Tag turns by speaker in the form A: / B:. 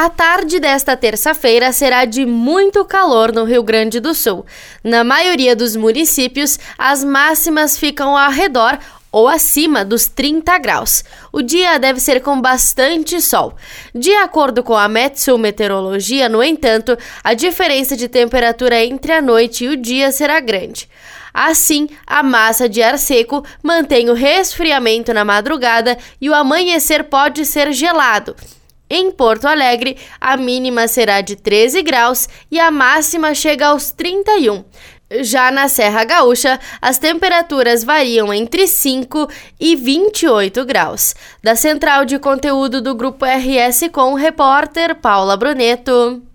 A: A tarde desta terça-feira será de muito calor no Rio Grande do Sul. Na maioria dos municípios, as máximas ficam ao redor ou acima dos 30 graus. O dia deve ser com bastante sol. De acordo com a Metsu Meteorologia, no entanto, a diferença de temperatura entre a noite e o dia será grande. Assim, a massa de ar seco mantém o resfriamento na madrugada e o amanhecer pode ser gelado. Em Porto Alegre, a mínima será de 13 graus e a máxima chega aos 31. Já na Serra Gaúcha, as temperaturas variam entre 5 e 28 graus. Da central de conteúdo do Grupo RS com o repórter Paula Bruneto.